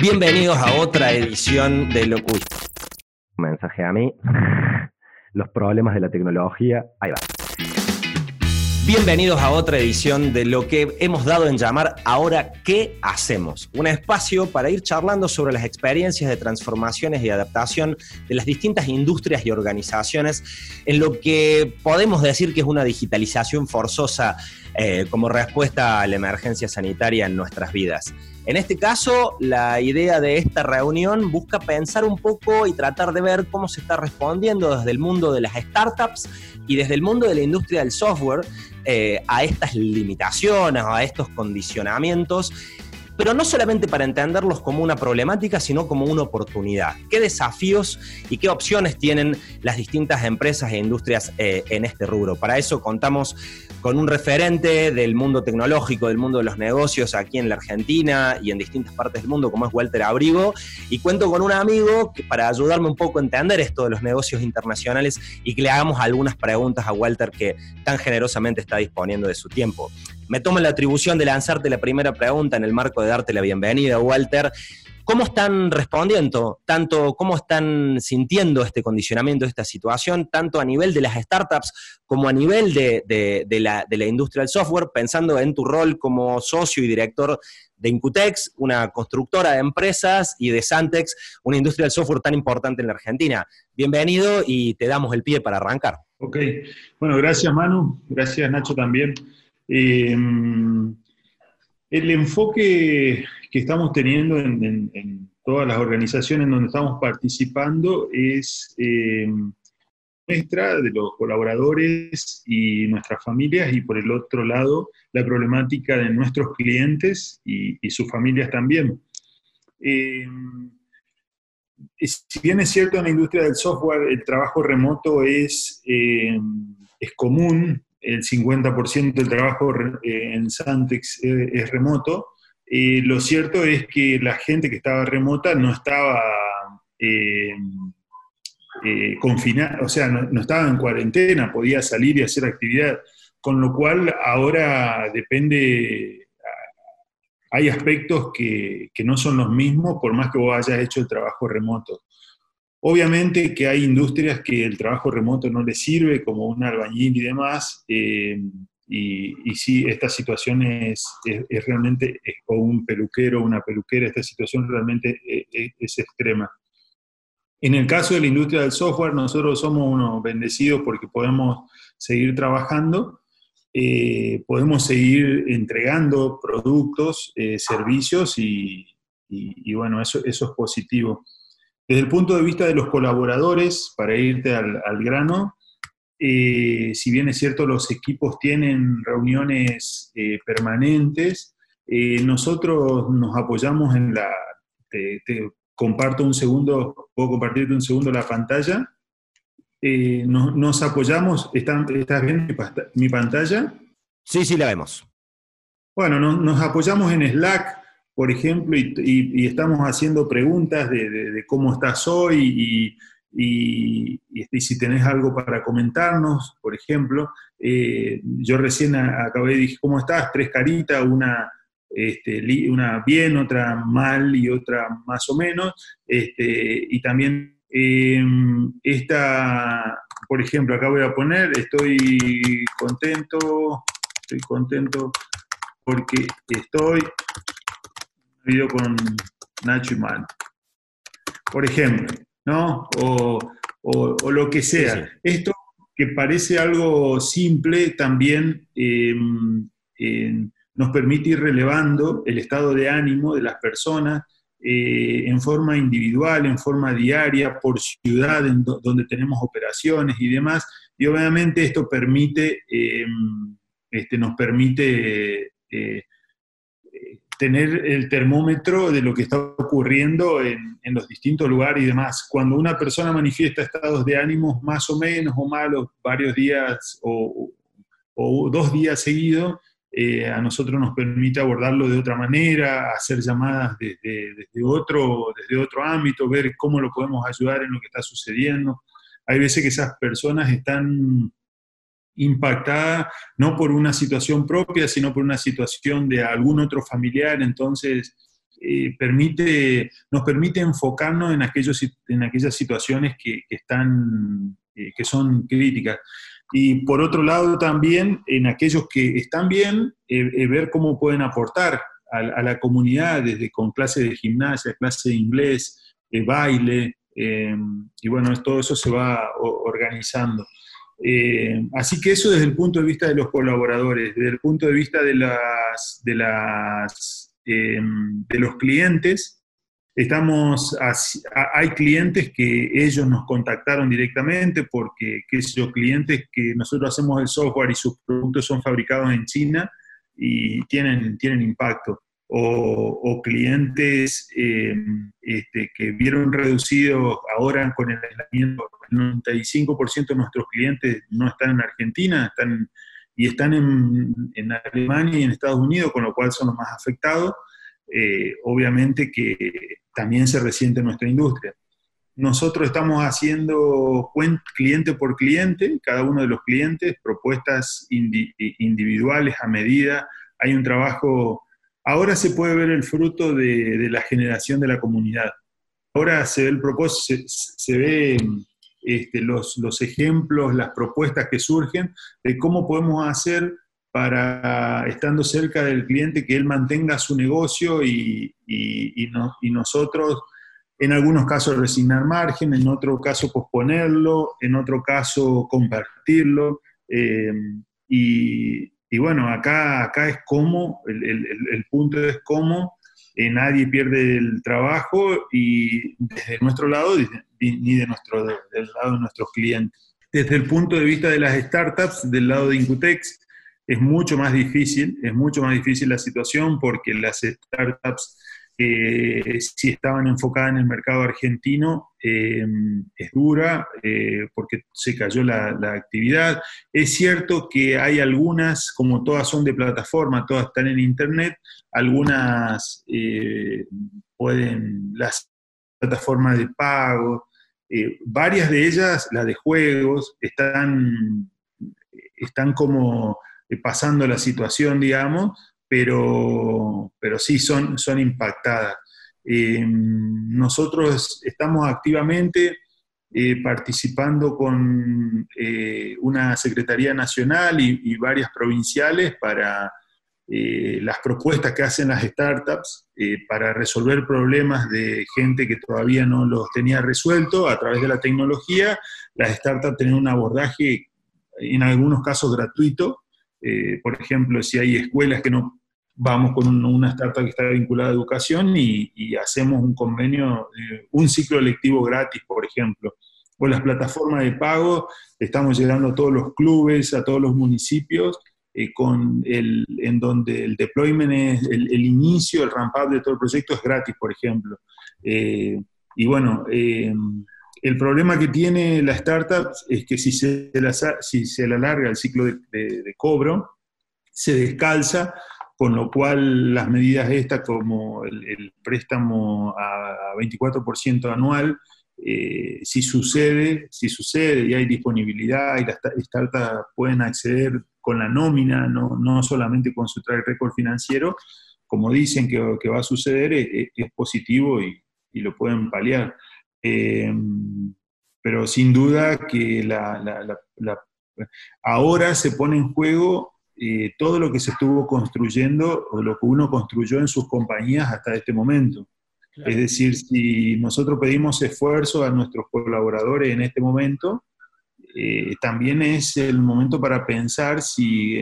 Bienvenidos a otra edición de Locuy. Mensaje a mí. Los problemas de la tecnología. Ahí va. Bienvenidos a otra edición de lo que hemos dado en llamar Ahora qué hacemos. Un espacio para ir charlando sobre las experiencias de transformaciones y adaptación de las distintas industrias y organizaciones en lo que podemos decir que es una digitalización forzosa eh, como respuesta a la emergencia sanitaria en nuestras vidas. En este caso, la idea de esta reunión busca pensar un poco y tratar de ver cómo se está respondiendo desde el mundo de las startups y desde el mundo de la industria del software eh, a estas limitaciones, a estos condicionamientos pero no solamente para entenderlos como una problemática, sino como una oportunidad. ¿Qué desafíos y qué opciones tienen las distintas empresas e industrias eh, en este rubro? Para eso contamos con un referente del mundo tecnológico, del mundo de los negocios aquí en la Argentina y en distintas partes del mundo, como es Walter Abrigo, y cuento con un amigo para ayudarme un poco a entender esto de los negocios internacionales y que le hagamos algunas preguntas a Walter que tan generosamente está disponiendo de su tiempo me tomo la atribución de lanzarte la primera pregunta en el marco de darte la bienvenida, Walter. ¿Cómo están respondiendo, tanto cómo están sintiendo este condicionamiento, esta situación, tanto a nivel de las startups como a nivel de, la, de industria del software, pensando en tu rol como socio y director de Incutex, una constructora de empresas, y de Santex, una industria del software tan importante en la Argentina? Bienvenido y te damos el pie para arrancar. Ok, bueno, gracias Manu, gracias Nacho también. Em, el enfoque que estamos teniendo en, todas las organizaciones donde estamos participando es em, nuestra, de los colaboradores y nuestras familias, y por el otro lado, la problemática de nuestros clientes y, sus familias también. Em, si bien es cierto en la industria del software el trabajo remoto es, es común, el 50% del trabajo eh, en Santex eh, es remoto. Lo cierto es que la gente que estaba remota no estaba eh, confinada, o sea, no, estaba en cuarentena, podía salir y hacer actividad, con lo cual ahora depende, hay aspectos que, no son los mismos por más que vos hayas hecho el trabajo remoto. Obviamente que hay industrias que el trabajo remoto no les sirve, como un albañil y demás, eh, y, y, sí, esta situación es, realmente, o un peluquero, una peluquera, esta situación realmente es, eh, es, extrema. En el caso de la industria del software, nosotros somos unos bendecidos porque podemos seguir trabajando, eh, podemos seguir entregando productos, servicios y, y, bueno, eso, eso es positivo. Desde el punto de vista de los colaboradores, para irte al, grano, eh, si bien es cierto los equipos tienen reuniones eh, permanentes, eh, nosotros nos apoyamos en la... Te, comparto un segundo, puedo compartirte un segundo la pantalla. Nos, apoyamos, ¿estás viendo mi, pantalla? Sí, sí, la vemos. Bueno, nos apoyamos en Slack por ejemplo, y, estamos haciendo preguntas de, cómo estás hoy y, si tenés algo para comentarnos, por ejemplo. Eh, yo recién acabé de decir, ¿cómo estás? Tres caritas, una, este, una bien, otra mal y otra más o menos. Este, y también em, esta, por ejemplo, acá voy a poner, estoy contento, estoy contento porque estoy video con Nacho y Manu. Por ejemplo, ¿no? O, lo que sea. Esto que parece algo simple también em, nos permite ir relevando el estado de ánimo de las personas eh, en forma individual, en forma diaria, por ciudad, en donde tenemos operaciones y demás. Y obviamente esto permite, em, este, nos permite eh, tener el termómetro de lo que está ocurriendo en, los distintos lugares y demás. Cuando una persona manifiesta estados de ánimos más o menos o malos varios días o, dos días seguidos, eh, a nosotros nos permite abordarlo de otra manera, hacer llamadas desde, desde, otro, desde otro ámbito, ver cómo lo podemos ayudar en lo que está sucediendo. Hay veces que esas personas están impactada no por una situación propia, sino por una situación de algún otro familiar, entonces eh, permite, nos permite enfocarnos en, aquellos, en aquellas situaciones que, están, eh, que son críticas. Y por otro lado también en aquellos que están bien, ver cómo pueden aportar a, la comunidad, desde con clase de gimnasia, clase de inglés, baile, y bueno, todo eso se va organizando. Eh, así que eso desde el punto de vista de los colaboradores, desde el punto de vista de, las, de, las, eh, de los clientes, estamos, hay clientes que ellos nos contactaron directamente porque, qué sé yo, clientes que nosotros hacemos el software y sus productos son fabricados en China y tienen, tienen impacto o, clientes eh, este, que vieron reducido ahora con el aislamiento, el 95% de nuestros clientes no están en Argentina, están y están en, en, Alemania y en Estados Unidos, con lo cual son los más afectados, eh, obviamente que también se resiente nuestra industria. Nosotros estamos haciendo cliente por cliente, cada uno de los clientes, propuestas individuales a medida. Hay un trabajo Ahora se puede ver el fruto de, la generación de la comunidad. Ahora se ve el propósito, se, ve este, los, ejemplos, las propuestas que surgen de cómo podemos hacer para, estando cerca del cliente, que él mantenga su negocio y, nosotros, en algunos casos, resignar margen, en otro caso, posponerlo, en otro caso, compartirlo. Eh, y, y bueno, acá, acá es cómo, el, punto es cómo eh, nadie pierde el trabajo y desde nuestro lado ni de nuestro, del lado de nuestros clientes. Desde el punto de vista de las startups, del lado de Incutex, es mucho más difícil, es mucho más difícil la situación porque las startups eh, si estaban enfocadas en el mercado argentino, eh, es dura eh, porque se cayó la, actividad. Es cierto que hay algunas, como todas son de plataforma, todas están en Internet, algunas pueden, las plataformas de pago, varias de ellas, las de juegos, están, están como pasando la situación, digamos, pero, pero sí son, son impactadas. Eh, nosotros estamos activamente eh, participando con eh, una Secretaría Nacional y, varias provinciales para las propuestas que hacen las startups para resolver problemas de gente que todavía no los tenía resuelto a través de la tecnología. Las startups tienen un abordaje, en algunos casos, gratuito. por ejemplo, si hay escuelas que no vamos con una startup que está vinculada a educación y, hacemos un convenio, eh, un ciclo lectivo gratis, por ejemplo. O las plataformas de pago, estamos llegando a todos los clubes, a todos los municipios, eh, con el, en donde el deployment es, el, inicio, el ramp de todo el proyecto es gratis, por ejemplo. Eh, y bueno, el problema que tiene la startup es que si se, la, si se alarga el ciclo de, de cobro, se descalza con lo cual las medidas estas como el, préstamo a 24% anual, eh, si sucede, si sucede y hay disponibilidad y las startups pueden acceder con la nómina, no, no solamente con su track record financiero, como dicen que, va a suceder, es, positivo y, lo pueden paliar. Eh, pero sin duda que la, ahora se pone en juego eh, todo lo que se estuvo construyendo o lo que uno construyó en sus compañías hasta este momento. Es decir, si nosotros pedimos esfuerzo a nuestros colaboradores en este momento, eh, también es el momento para pensar si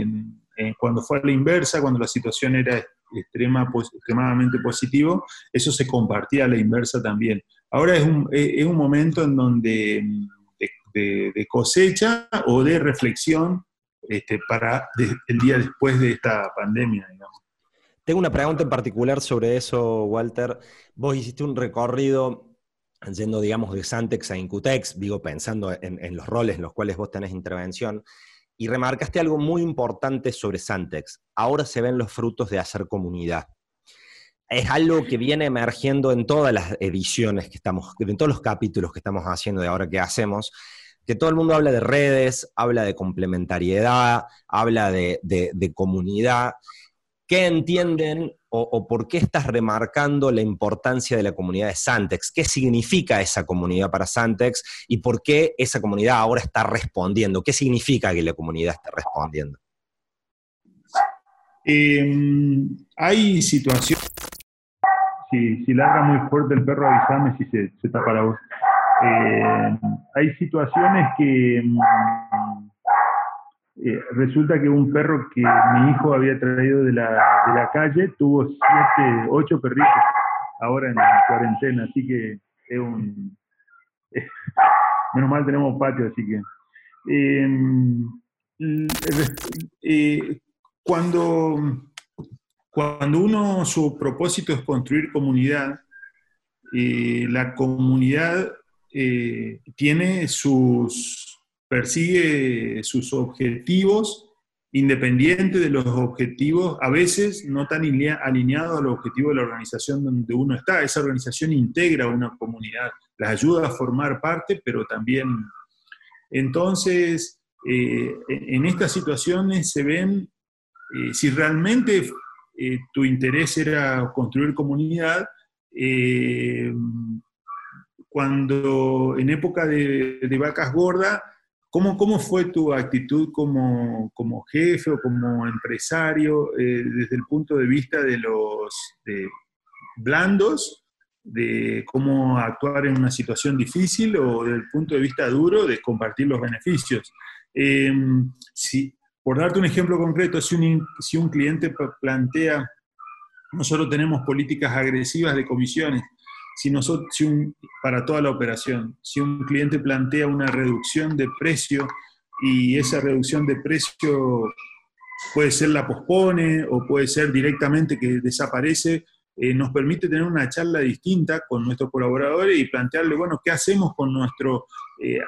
cuando fue a la inversa, cuando la situación era extrema, extremadamente positivo, eso se compartía a la inversa también. Ahora es un, es un momento en donde de, de, cosecha o de reflexión este, para el día después de esta pandemia, Tengo una pregunta en particular sobre eso, Walter. Vos hiciste un recorrido yendo, digamos, de Santex a Incutex, digo, pensando en, los roles en los cuales vos tenés intervención, y remarcaste algo muy importante sobre Santex. Ahora se ven los frutos de hacer comunidad. Es algo que viene emergiendo en todas las ediciones que estamos, en todos los capítulos que estamos haciendo de ahora que hacemos, que todo el mundo habla de redes, habla de complementariedad, habla de, comunidad. ¿Qué entienden o, por qué estás remarcando la importancia de la comunidad de Santex? ¿Qué significa esa comunidad para Santex y por qué esa comunidad ahora está respondiendo? ¿Qué significa que la comunidad esté respondiendo? Em, hay situaciones. Si, si larga muy fuerte el perro, avísame si se, se tapa la voz. Eh, hay situaciones que mm, eh, resulta que un perro que mi hijo había traído de la, calle tuvo siete, ocho perritos ahora en cuarentena, así que es un... menos mal tenemos patio, así que... Em, eh, cuando, cuando uno, su propósito es construir comunidad, la comunidad eh, tiene sus, persigue sus objetivos independientes de los objetivos, a veces no tan alineados a los objetivos de la organización donde uno está. Esa organización integra una comunidad, las ayuda a formar parte, pero también... Entonces, eh, en estas situaciones se ven, eh, si realmente tu interés era construir comunidad, cuando en época de, vacas gordas, ¿cómo, ¿cómo, fue tu actitud como, como jefe o como empresario eh, desde el punto de vista de los blandos, de cómo actuar en una situación difícil o desde el punto de vista duro de compartir los beneficios? Si, por darte un ejemplo concreto, si un, si un cliente plantea, nosotros tenemos políticas agresivas de comisiones, si nosotros, para toda la operación, si un cliente plantea una reducción de precio y esa reducción de precio puede ser la pospone o puede ser directamente que desaparece, eh, nos permite tener una charla distinta con nuestros colaboradores y plantearle, bueno, ¿qué hacemos con nuestro... Eh,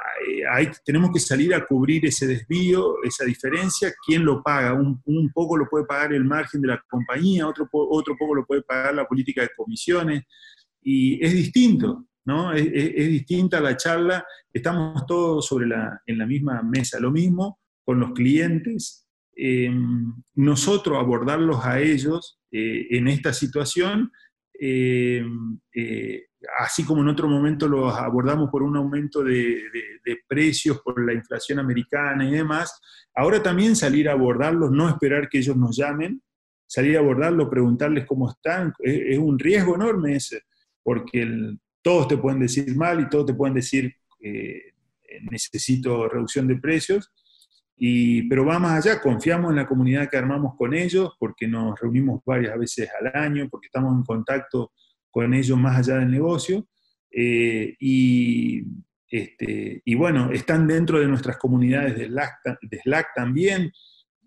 tenemos que salir a cubrir ese desvío, esa diferencia, ¿quién lo paga? Un, un, poco lo puede pagar el margen de la compañía, otro, otro poco lo puede pagar la política de comisiones y es distinto, ¿no? Es, distinta la charla, estamos todos sobre la, en la misma mesa, lo mismo con los clientes, em, nosotros abordarlos a ellos eh, en esta situación, em, eh, así como en otro momento los abordamos por un aumento de, precios, por la inflación americana y demás, ahora también salir a abordarlos, no esperar que ellos nos llamen, salir a abordarlos, preguntarles cómo están, es, es un riesgo enorme ese porque todos te pueden decir mal y todos te pueden decir eh, necesito reducción de precios, y, pero va más allá, confiamos en la comunidad que armamos con ellos, porque nos reunimos varias veces al año, porque estamos en contacto con ellos más allá del negocio, eh, y, este, y bueno, están dentro de nuestras comunidades de Slack, también.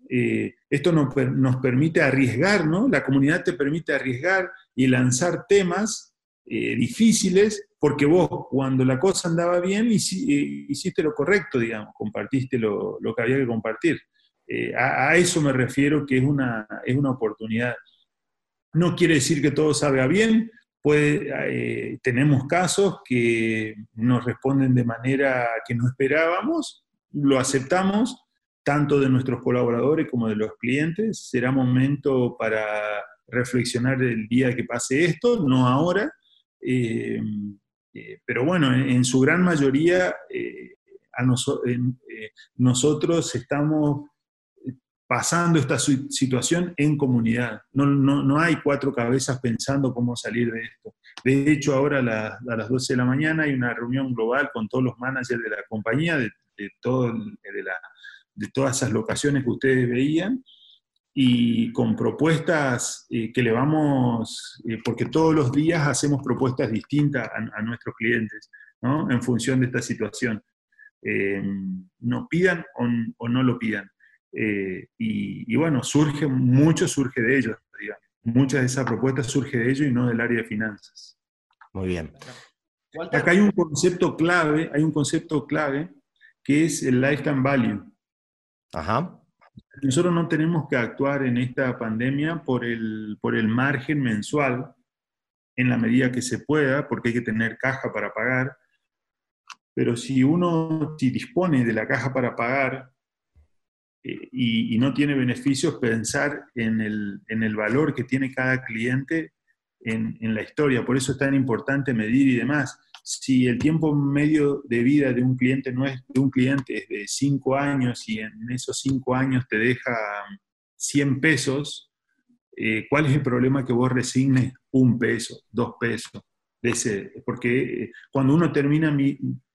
Eh, esto nos, nos, permite arriesgar, ¿no? La comunidad te permite arriesgar y lanzar temas eh, difíciles, porque vos cuando la cosa andaba bien eh, hiciste lo correcto, digamos, compartiste lo, que había que compartir. Eh, a, eso me refiero que es una, es una oportunidad. No quiere decir que todo salga bien, puede, tenemos casos que nos responden de manera que no esperábamos, lo aceptamos, tanto de nuestros colaboradores como de los clientes. Será momento para reflexionar el día que pase esto, no ahora, eh, eh, pero bueno, en, su gran mayoría eh, a nosotros estamos pasando esta situación en comunidad. No, no, hay cuatro cabezas pensando cómo salir de esto. De hecho, ahora a, las 12 de la mañana hay una reunión global con todos los managers de la compañía, de, todo, de todas esas locaciones que ustedes veían, y con propuestas eh, que le vamos, eh, porque todos los días hacemos propuestas distintas a, nuestros clientes, ¿no? En función de esta situación. Eh, no pidan o, no lo pidan. Y, bueno, surge, mucho surge de ellos, digamos. Muchas de esas propuestas surge de ellos y no del área de finanzas. Muy bien. Acá hay un concepto clave, hay un concepto clave que es el lifetime value. Ajá. Nosotros no tenemos que actuar en esta pandemia por el, por el margen mensual en la medida que se pueda, porque hay que tener caja para pagar. Pero si uno si dispone de la caja para pagar, eh, y, no tiene beneficios pensar en el, valor que tiene cada cliente en, la historia. Por eso es tan importante medir y demás. Si el tiempo medio de vida de un cliente no es de un cliente es de 5 años y en esos 5 años te deja 100 pesos, eh, ¿cuál es el problema que vos resignes un peso, dos pesos? Porque eh, cuando uno termina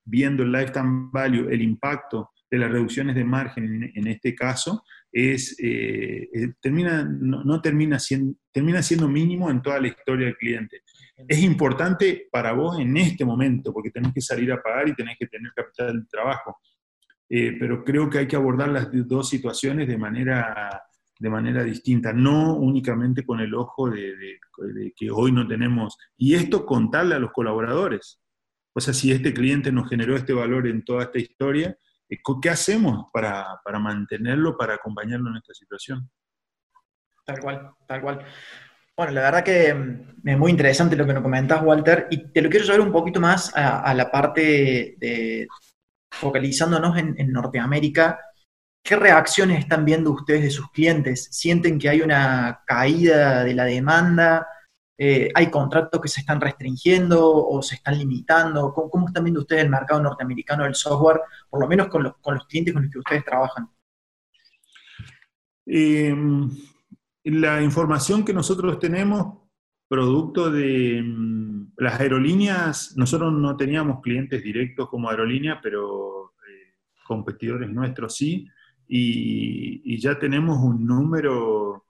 viendo el lifetime value, el impacto de las reducciones de margen en, este caso, es, eh, termina, no, termina, siendo, termina siendo mínimo en toda la historia del cliente. Es importante para vos en este momento, porque tenés que salir a pagar y tenés que tener capital de trabajo. pero creo que hay que abordar las dos situaciones de manera de manera distinta, no únicamente con el ojo de, que hoy no tenemos, y esto contarle a los colaboradores. O sea, si este cliente nos generó este valor en toda esta historia, eh, ¿qué hacemos para, mantenerlo, para acompañarlo en esta situación? Tal cual, tal cual. Bueno, la verdad que mm, es muy interesante lo que nos comentas, Walter, y te lo quiero llevar un poquito más a, la parte de, focalizándonos en Norteamérica ¿Qué reacciones están viendo ustedes de sus clientes? ¿Sienten que hay una caída de la demanda? Eh, ¿Hay contratos que se están restringiendo o se están limitando? ¿Cómo, están viendo ustedes el mercado norteamericano del software, por lo menos con los, clientes con los que ustedes trabajan? Em, la información que nosotros tenemos, producto de mm, las aerolíneas, nosotros no teníamos clientes directos como aerolínea, pero eh, competidores nuestros sí y, ya tenemos un número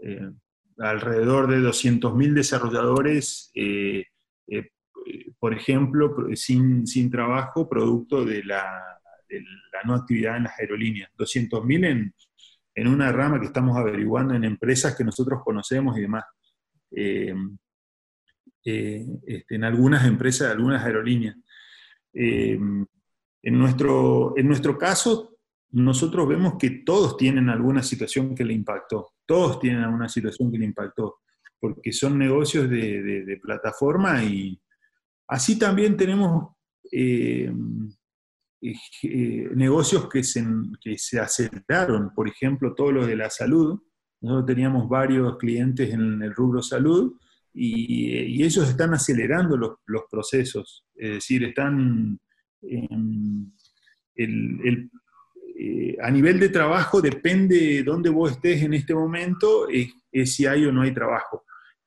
eh, alrededor de 200.000 desarrolladores, eh, eh, por ejemplo, sin, sin, trabajo, producto de la, no actividad en las aerolíneas. 200.000 en, en una rama que estamos averiguando en empresas que nosotros conocemos y demás. Este, en algunas empresas, algunas aerolíneas. en, nuestro, en nuestro caso, nosotros vemos que todos tienen alguna situación que le impactó, todos tienen alguna situación que le impactó, porque son negocios de, plataforma y así también tenemos eh, eh, negocios que se, que se aceleraron, por ejemplo, todo lo de la salud. Nosotros teníamos varios clientes en el rubro salud y, ellos están acelerando los, procesos, es decir, están... el, eh, a nivel de trabajo depende de dónde vos estés en este momento, es, si hay o no hay trabajo.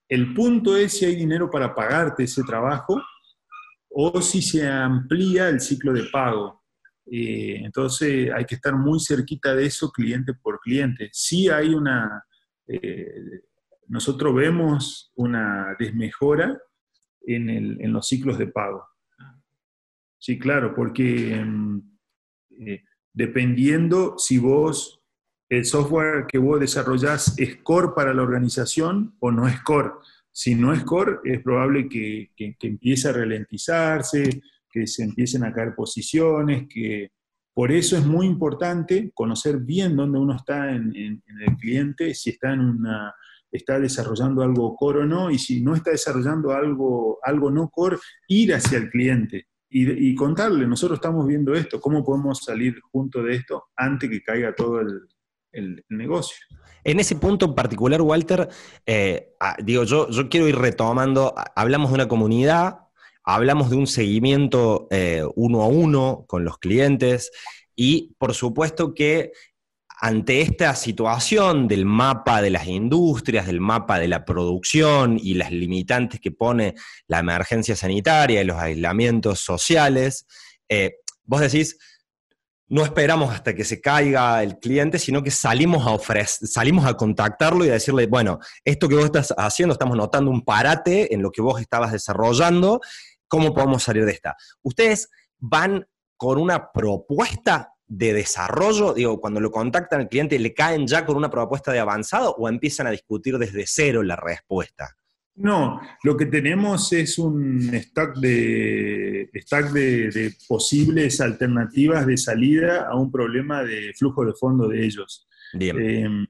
El punto es si hay dinero para pagarte ese trabajo o si se amplía el ciclo de pago. Eh, entonces hay que estar muy cerquita de eso cliente por cliente. Si hay una, eh, nosotros vemos una desmejora en, los ciclos de pago. Sí, claro, porque mm, dependiendo si vos, el software que vos desarrollás es core para la organización o no es core. Si no es core, es probable que, empiece a ralentizarse, que se empiecen a caer posiciones, que por eso es muy importante conocer bien dónde uno está en, el cliente, si está en una está desarrollando algo core o no, y si no está desarrollando algo, algo no core, ir hacia el cliente y, contarle, nosotros estamos viendo esto, cómo podemos salir junto de esto antes que caiga todo el, negocio. En ese punto en particular, Walter, eh, ah, digo, yo, yo quiero ir retomando, hablamos de una comunidad, hablamos de un seguimiento eh, uno a uno con los clientes y por supuesto que ante esta situación del mapa de las industrias, del mapa de la producción y las limitantes que pone la emergencia sanitaria y los aislamientos sociales, eh, vos decís, no esperamos hasta que se caiga el cliente, sino que salimos a salimos a contactarlo y a decirle, bueno, esto que vos estás haciendo, estamos notando un parate en lo que vos estabas desarrollando, ¿cómo podemos salir de esta? Ustedes van con una propuesta de desarrollo? Digo, cuando lo contactan al cliente, ¿le caen ya con una propuesta de avanzado o empiezan a discutir desde cero la respuesta? No, lo que tenemos es un stack de, stack de, posibles alternativas de salida a un problema de flujo de fondo de ellos. Em,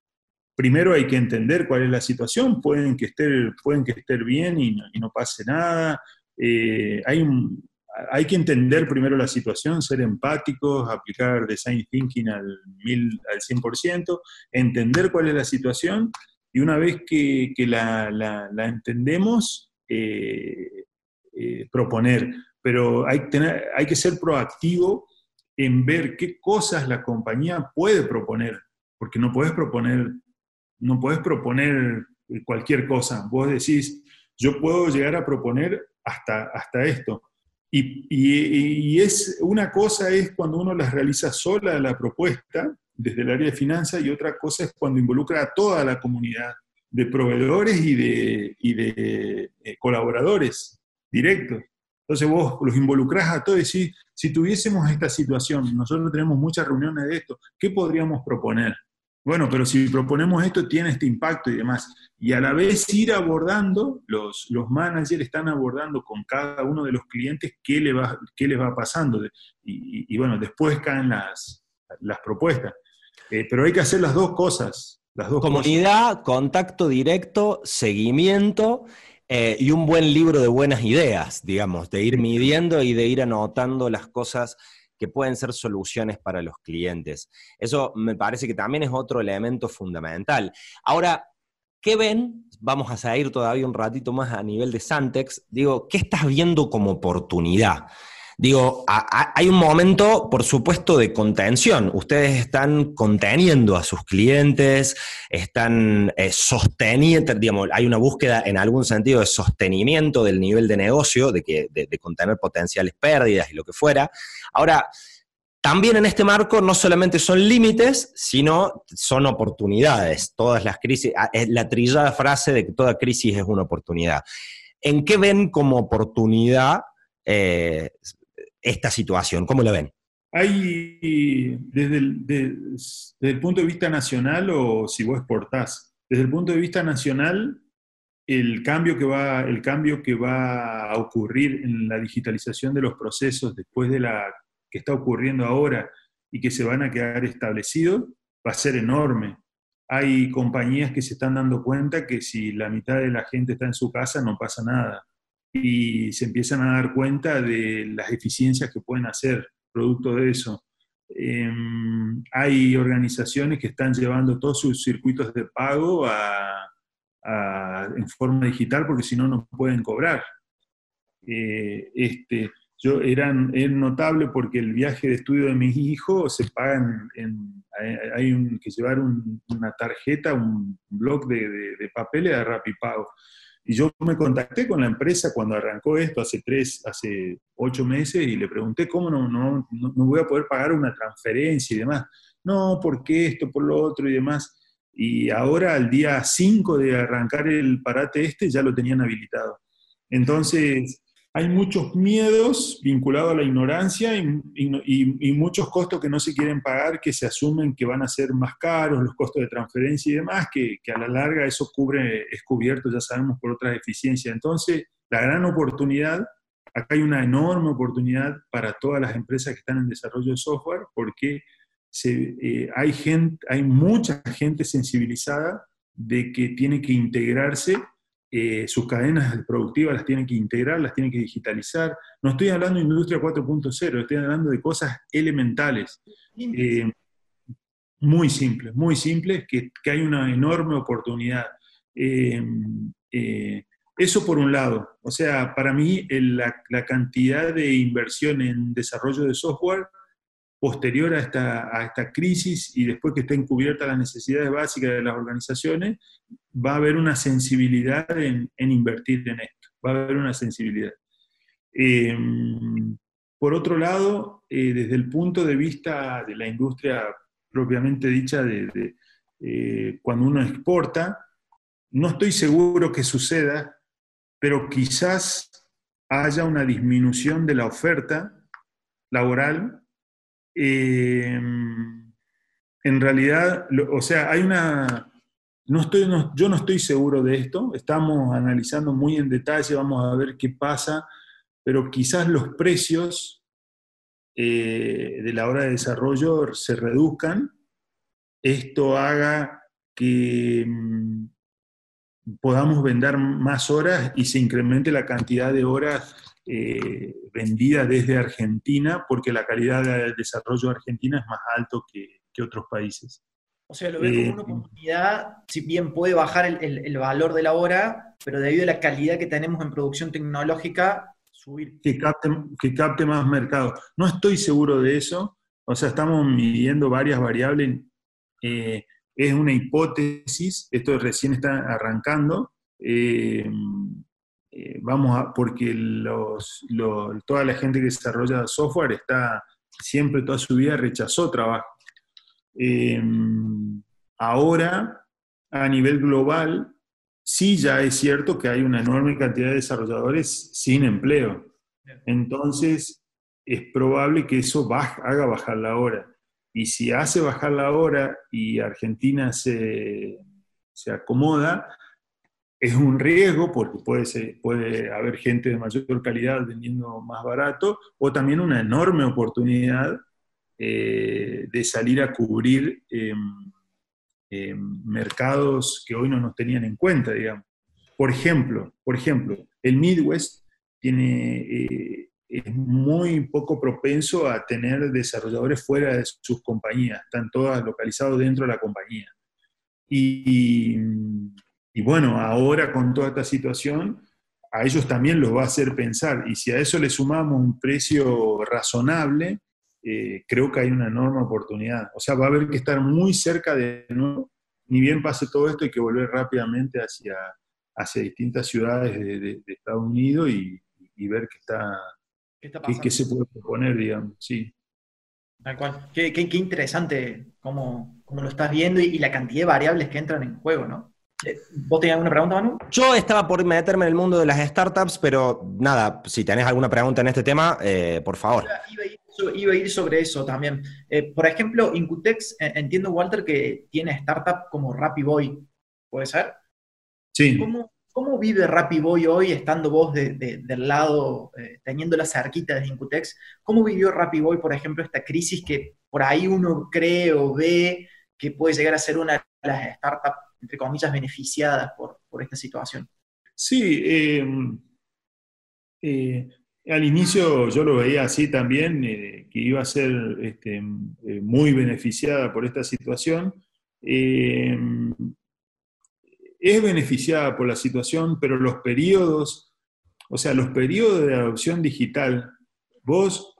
primero hay que entender cuál es la situación, pueden que esté, pueden que esté bien y no, pase nada. Eh, hay un, hay que entender primero la situación, ser empáticos, aplicar design thinking al, mil, al 100%, entender cuál es la situación y una vez que, la, entendemos, eh, eh, proponer. Pero hay, tener, hay que ser proactivo en ver qué cosas la compañía puede proponer, porque no puedes proponer, no puedes proponer cualquier cosa. Vos decís, yo puedo llegar a proponer hasta, hasta esto. Y, y, es una cosa es cuando uno las realiza sola la propuesta desde el área de finanzas y otra cosa es cuando involucra a toda la comunidad de proveedores y de, y de eh, colaboradores directos. Entonces vos los involucrás a todos y decís, si tuviésemos esta situación, nosotros tenemos muchas reuniones de esto, ¿qué podríamos proponer? Bueno, pero si proponemos esto, tiene este impacto y demás. Y a la vez ir abordando, los, los managers están abordando con cada uno de los clientes qué, le va, qué les va pasando. Y, bueno, después caen las, las propuestas. Eh, pero hay que hacer las dos cosas. Las dos Comunidad, contacto directo, seguimiento eh, y un buen libro de buenas ideas, digamos, de ir midiendo y de ir anotando las cosas que pueden ser soluciones para los clientes. Eso me parece que también es otro elemento fundamental. Ahora, ¿qué ven? Vamos a seguir todavía un ratito más a nivel de Santex. Digo, ¿qué estás viendo como oportunidad? Digo, hay un momento, por supuesto, de contención. Ustedes están conteniendo a sus clientes, están eh, sosteniendo, digamos, hay una búsqueda en algún sentido de sostenimiento del nivel de negocio, de, que, de, contener potenciales pérdidas y lo que fuera. Ahora, también en este marco no solamente son límites, sino son oportunidades. Todas las crisis, ah, es la trillada frase de que toda crisis es una oportunidad. ¿En qué ven como oportunidad eh, esta situación? ¿Cómo lo ven? Hay, desde el, punto de vista nacional o si vos exportás, desde el punto de vista nacional, el cambio, que va, el cambio que va a ocurrir en la digitalización de los procesos después de la que está ocurriendo ahora y que se van a quedar establecidos va a ser enorme. Hay compañías que se están dando cuenta que si la mitad de la gente está en su casa no pasa nada y se empiezan a dar cuenta de las eficiencias que pueden hacer producto de eso. Em, hay organizaciones que están llevando todos sus circuitos de pago en forma digital porque si no, no pueden cobrar. Eh, este, yo, eran, es notable porque el viaje de estudio de mis hijos se pagan, en, hay, que llevar una tarjeta, un blog de, de, de papeles de Rapipago. Y yo me contacté con la empresa cuando arrancó esto hace tres, hace ocho meses y le pregunté cómo no, no, no, voy a poder pagar una transferencia y demás. No, ¿por qué esto, por lo otro y demás? Y ahora al día 5 de arrancar el parate este ya lo tenían habilitado. Entonces, hay muchos miedos vinculados a la ignorancia y, muchos costos que no se quieren pagar, que se asumen que van a ser más caros, los costos de transferencia y demás, que, a la larga eso cubre, es cubierto, ya sabemos, por otras eficiencias. Entonces, la gran oportunidad, acá hay una enorme oportunidad para todas las empresas que están en desarrollo de software, porque eh, hay, gente, hay mucha gente sensibilizada de que tiene que integrarse eh, sus cadenas productivas las tienen que integrar, las tienen que digitalizar. No estoy hablando de industria 4.0, estoy hablando de cosas elementales, eh, muy simples, muy simples, que, hay una enorme oportunidad. Eh, eso por un lado, o sea, para mí la, la, cantidad de inversión en desarrollo de software posterior a esta, a esta crisis y después que estén cubiertas las necesidades básicas de las organizaciones, va a haber una sensibilidad en, invertir en esto, va a haber una sensibilidad. Em, por otro lado, eh, desde el punto de vista de la industria propiamente dicha, de, eh, cuando uno exporta, no estoy seguro que suceda, pero quizás haya una disminución de la oferta laboral Em, en realidad, o sea, hay una... No estoy, yo no estoy seguro de esto, estamos analizando muy en detalle, vamos a ver qué pasa, pero quizás los precios eh, de la hora de desarrollo se reduzcan, esto haga que em, podamos vender más horas y se incremente la cantidad de horas eh, vendida desde Argentina porque la calidad de desarrollo de Argentina es más alto que, otros países. O sea, lo veo como una oportunidad, si bien puede bajar el, valor de la hora, pero debido a la calidad que tenemos en producción tecnológica, subir. Que capte, que capte más mercado. No estoy seguro de eso, o sea, estamos midiendo varias variables. Eh, es una hipótesis, esto recién está arrancando. Eh, eh, vamos a, porque toda la gente que desarrolla software está siempre, toda su vida rechazó trabajo. Eh, ahora, a nivel global, sí ya es cierto que hay una enorme cantidad de desarrolladores sin empleo. Entonces, es probable que eso haga bajar la hora. Y si hace bajar la hora y Argentina se, se acomoda, es un riesgo porque puede, puede haber gente de mayor calidad vendiendo más barato o también una enorme oportunidad eh, de salir a cubrir em, em, mercados que hoy no nos tenían en cuenta, digamos. Por ejemplo, por ejemplo el Midwest tiene, eh, es muy poco propenso a tener desarrolladores fuera de sus compañías, están todas localizados dentro de la compañía. y y bueno, ahora con toda esta situación, a ellos también los va a hacer pensar. Y si a eso le sumamos un precio razonable, eh, creo que hay una enorme oportunidad. O sea, va a haber que estar muy cerca de nuevo. Ni bien pase todo esto, hay que volver rápidamente hacia, hacia distintas ciudades de, Estados Unidos y, ver qué está, ¿Qué, se puede proponer, digamos. Sí. Tal cual. Qué, qué, interesante cómo, cómo, lo estás viendo y la cantidad de variables que entran en juego, ¿no? ¿Vos tenías alguna pregunta, Manu? Yo estaba por meterme en el mundo de las startups, pero nada, si tenés alguna pregunta en este tema, eh, por favor. Iba a, ir, sobre eso también. Eh, por ejemplo, Incutex, eh, entiendo, Walter, que tiene startup como Boy, ¿puede ser? Sí. ¿Cómo, cómo vive Boy hoy, estando vos del lado, teniendo la cerquita de Incutex? ¿Cómo vivió Boy, por ejemplo, esta crisis que por ahí uno cree o ve que puede llegar a ser una de las startups entre comillas, beneficiadas por, esta situación. Sí, eh, eh, al inicio yo lo veía así también, eh, que iba a ser este, muy beneficiada por esta situación. es beneficiada por la situación, pero los periodos, o sea, los periodos de adopción digital, vos,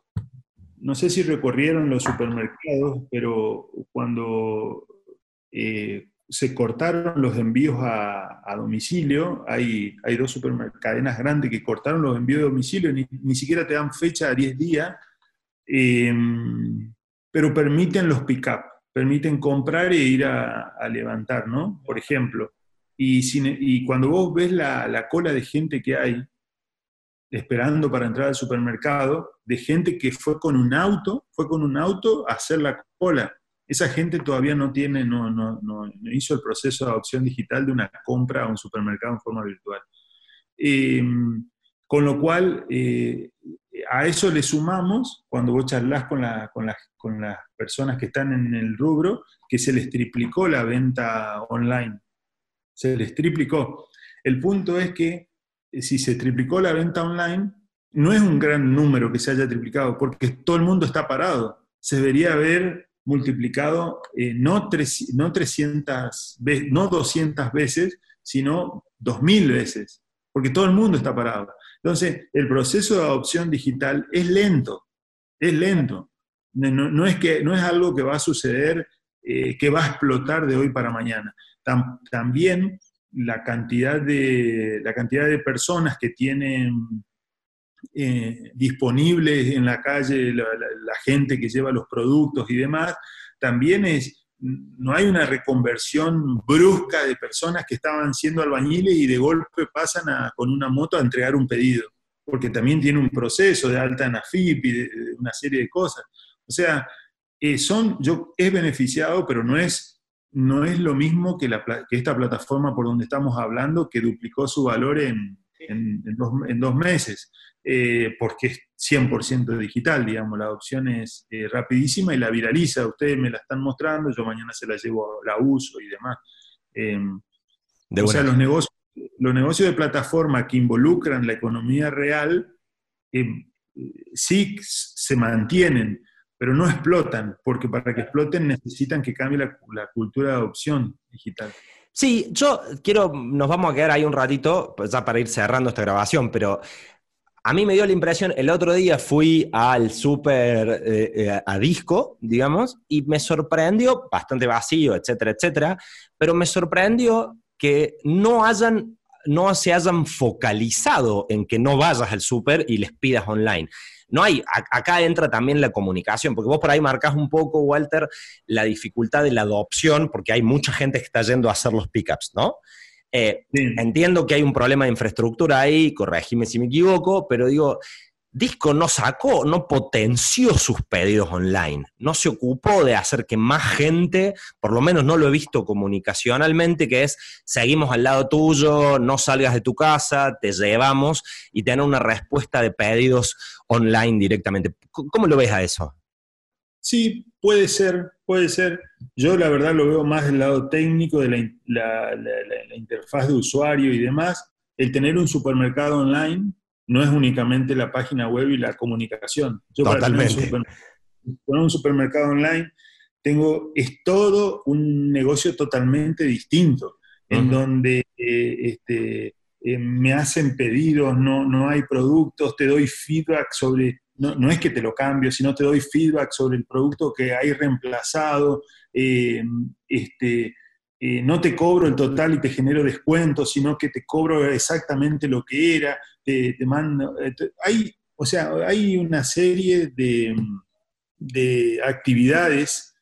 no sé si recorrieron los supermercados, pero cuando se cortaron los envíos a, domicilio. Hay, hay dos supercadenas grandes que cortaron los envíos de domicilio, ni, siquiera te dan fecha a 10 días, em, pero permiten los pick-up, permiten comprar e ir a, levantar, ¿no? Por ejemplo. Y, y cuando vos ves la, la cola de gente que hay esperando para entrar al supermercado, de gente que fue con un auto, fue con un auto a hacer la cola esa gente todavía no tiene, no, no, no, hizo el proceso de adopción digital de una compra a un supermercado en forma virtual. Eh, con lo cual, eh, a eso le sumamos, cuando vos charlas con, con, con, las personas que están en el rubro, que se les triplicó la venta online. Se les triplicó. El punto es que eh, si se triplicó la venta online, no es un gran número que se haya triplicado, porque todo el mundo está parado. Se debería ver multiplicado eh, no, no 300 veces, no 200 veces, sino 2000 veces, porque todo el mundo está parado. Entonces, el proceso de adopción digital es lento, es lento. No, es, que, no es algo que va a suceder, eh, que va a explotar de hoy para mañana. también la cantidad, de, la cantidad de personas que tienen eh, disponibles en la calle, la, gente que lleva los productos y demás, también es, no hay una reconversión brusca de personas que estaban siendo albañiles y de golpe pasan con una moto a entregar un pedido, porque también tiene un proceso de alta en AFIP y de, una serie de cosas. O sea, eh, son, yo, es beneficiado, pero no es, no es lo mismo que esta plataforma por donde estamos hablando, que duplicó su valor en, en, dos, meses, eh, porque es 100% digital, digamos, la adopción es eh, rapidísima y la viraliza, ustedes me la están mostrando, yo mañana se la llevo, la uso y demás. Em, o sea, los negocios, los negocios de plataforma que involucran la economía real eh, sí se mantienen, pero no explotan, porque para que exploten necesitan que cambie la, la cultura de adopción digital. Sí, yo quiero, nos vamos a quedar ahí un ratito, pues ya para ir cerrando esta grabación, pero a mí me dio la impresión, el otro día fui al super, eh, eh, a disco, digamos, y me sorprendió, bastante vacío, etcétera, etcétera, pero me sorprendió que no hayan no se hayan focalizado en que no vayas al súper y les pidas online. No hay, acá entra también la comunicación, porque vos por ahí marcas un poco, Walter, la dificultad de la adopción, porque hay mucha gente que está yendo a hacer los pickups, ¿no? Eh, entiendo que hay un problema de infraestructura ahí, corregime si me equivoco, pero digo, Disco no sacó, no potenció sus pedidos online, no se ocupó de hacer que más gente, por lo menos no lo he visto comunicacionalmente, que es seguimos al lado tuyo, no salgas de tu casa, te llevamos y tener una respuesta de pedidos online directamente. ¿Cómo lo ves a eso? Sí, puede ser, puede ser. Yo la verdad lo veo más del lado técnico de la, la interfaz de usuario y demás. El tener un supermercado online no es únicamente la página web y la comunicación. Yo Totalmente. Para un, un supermercado online tengo, es todo un negocio totalmente distinto, en donde eh, este, eh, me hacen pedidos, no, no hay productos, te doy feedback sobre, no, es que te lo cambio, sino te doy feedback sobre el producto que hay reemplazado, eh, este, no te cobro el total y te genero descuento, sino que te cobro exactamente lo que era, te, mando, eh, hay, o sea, hay una serie de, actividades.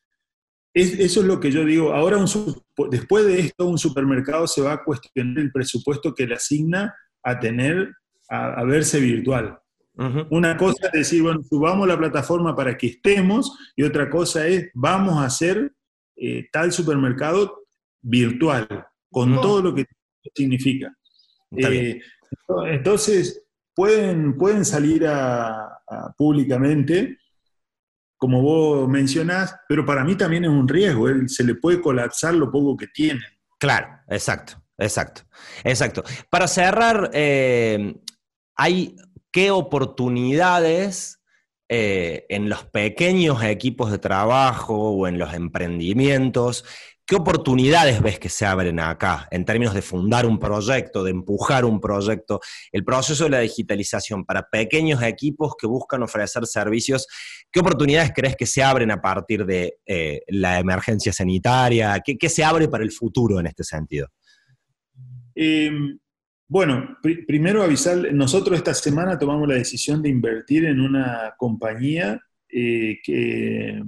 eso es lo que yo digo. Ahora, después de esto, un supermercado se va a cuestionar el presupuesto que le asigna a tener, a, verse virtual. Una cosa es decir, bueno, subamos la plataforma para que estemos, y otra cosa es, vamos a hacer eh, tal supermercado virtual, con todo lo que significa. Eh, entonces, pueden, pueden salir públicamente, como vos mencionás, pero para mí también es un riesgo, se le puede colapsar lo poco que tienen. Claro, exacto, exacto, exacto. Para cerrar, eh, ¿hay qué oportunidades eh, en los pequeños equipos de trabajo o en los emprendimientos ¿Qué oportunidades ves que se abren acá en términos de fundar un proyecto, de empujar un proyecto? El proceso de la digitalización para pequeños equipos que buscan ofrecer servicios, ¿qué oportunidades crees que se abren a partir de eh, la emergencia sanitaria? ¿Qué, se abre para el futuro en este sentido? Em, bueno, primero avisar, nosotros esta semana tomamos la decisión de invertir en una compañía eh, que...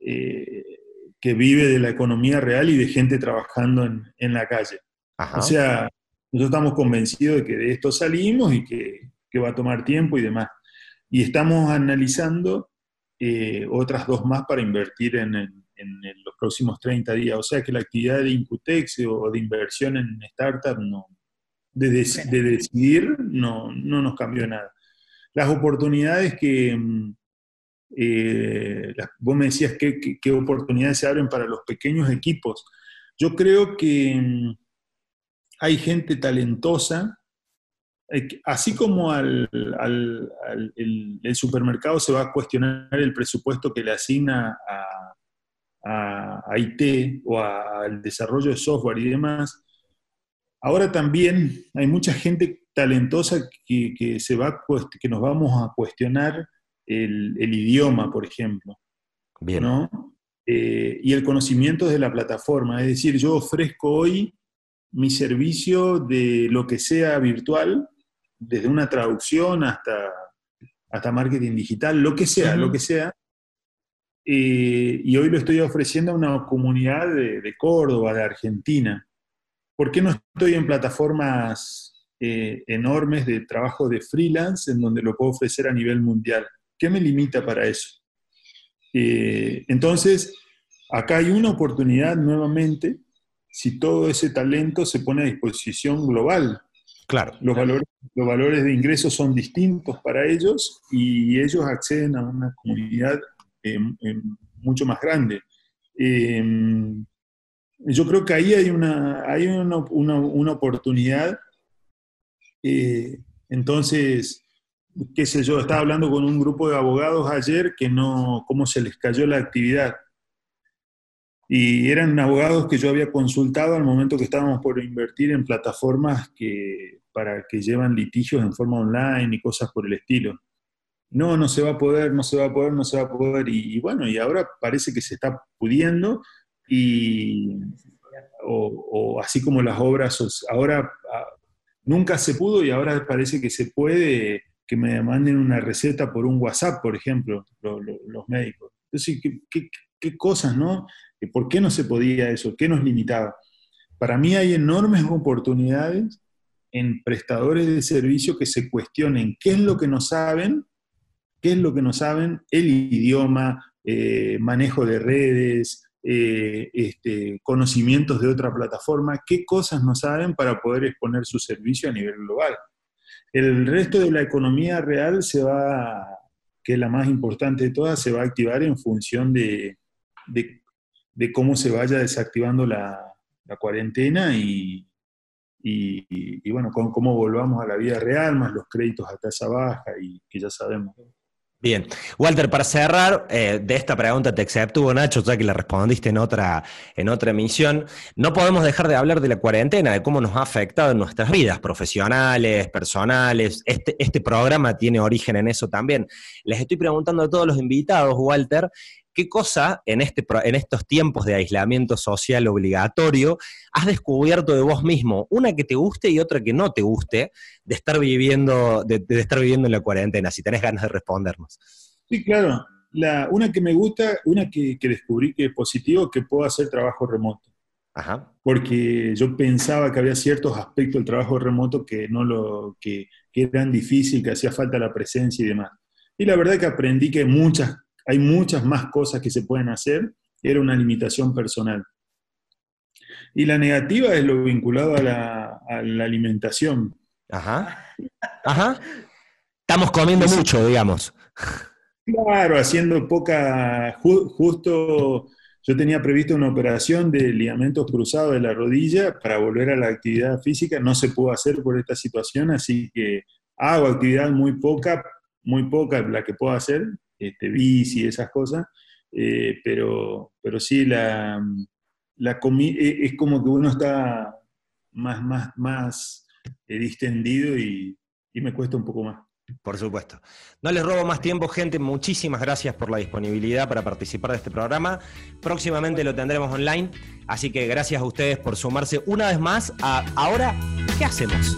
Eh, que vive de la economía real y de gente trabajando en, la calle. O sea, nosotros estamos convencidos de que de esto salimos y que, va a tomar tiempo y demás. Y estamos analizando eh, otras dos más para invertir en, los próximos 30 días. O sea que la actividad de Incutex o de inversión en startup no, de, de decidir no, no nos cambió nada. Las oportunidades que, mm, eh, vos me decías qué, oportunidades se abren para los pequeños equipos. Yo creo que mm, hay gente talentosa, eh, así como al, el, supermercado se va a cuestionar el presupuesto que le asigna a, IT o al desarrollo de software y demás, ahora también hay mucha gente talentosa que, se va, que nos vamos a cuestionar el, idioma, por ejemplo. Bien. Eh, y el conocimiento de la plataforma. Es decir, yo ofrezco hoy mi servicio de lo que sea virtual, desde una traducción hasta, hasta marketing digital, lo que sea, lo que sea. Eh, y hoy lo estoy ofreciendo a una comunidad de, Córdoba, de Argentina. ¿Por qué no estoy en plataformas eh, enormes de trabajo de freelance en donde lo puedo ofrecer a nivel mundial? ¿Qué me limita para eso? Eh, entonces, acá hay una oportunidad nuevamente si todo ese talento se pone a disposición global. Claro. Los valores, los valores de ingresos son distintos para ellos y ellos acceden a una comunidad eh, eh, mucho más grande. Yo creo que ahí hay una, hay una, una oportunidad. entonces, qué sé yo, estaba hablando con un grupo de abogados ayer que no, cómo se les cayó la actividad. Y eran abogados que yo había consultado al momento que estábamos por invertir en plataformas que, para que llevan litigios en forma online y cosas por el estilo. No, no se va a poder, no se va a poder, no se va a poder. Y, bueno, y ahora parece que se está pudiendo y, o, así como las obras, ahora ah, nunca se pudo y ahora parece que se puede que me manden una receta por un WhatsApp, por ejemplo, los médicos. Entonces, ¿qué, cosas, no? ¿Por qué no se podía eso? ¿Qué nos limitaba? Para mí hay enormes oportunidades en prestadores de servicio que se cuestionen qué es lo que no saben, qué es lo que no saben, el idioma, eh, manejo de redes, eh, este, conocimientos de otra plataforma, qué cosas no saben para poder exponer su servicio a nivel global. El resto de la economía real se va, que es la más importante de todas, se va a activar en función de, de, cómo se vaya desactivando la, cuarentena y, y, bueno, con cómo volvamos a la vida real, más los créditos a tasa baja y que ya sabemos. Bien. Walter, para cerrar, eh, de esta pregunta te exceptuvo Nacho, ya que la respondiste en otra, en otra emisión, no podemos dejar de hablar de la cuarentena, de cómo nos ha afectado en nuestras vidas profesionales, personales. Este, este programa tiene origen en eso también. Les estoy preguntando a todos los invitados, Walter, ¿Qué cosa en, este, en estos tiempos de aislamiento social obligatorio has descubierto de vos mismo? Una que te guste y otra que no te guste de estar viviendo, de, estar viviendo en la cuarentena, si tenés ganas de respondernos. Sí, claro. La, una que me gusta, una que, descubrí que es positivo, que puedo hacer trabajo remoto. Ajá. Porque yo pensaba que había ciertos aspectos del trabajo remoto que, no lo, que, que eran difíciles, que hacía falta la presencia y demás. Y la verdad que aprendí que muchas hay muchas más cosas que se pueden hacer, era una limitación personal. Y la negativa es lo vinculado a la, alimentación. Ajá. Ajá. Estamos comiendo mucho, digamos. Claro, haciendo poca, justo yo tenía previsto una operación de ligamentos cruzados de la rodilla para volver a la actividad física, no se pudo hacer por esta situación, así que hago actividad muy poca, muy poca la que puedo hacer, este, bici, esas cosas, eh, pero, pero sí, la, la e, es como que uno está más, más, más eh, distendido y, y me cuesta un poco más. Por supuesto. No les robo más tiempo, gente. Muchísimas gracias por la disponibilidad para participar de este programa. Próximamente lo tendremos online, así que gracias a ustedes por sumarse una vez más a Ahora, ¿qué hacemos?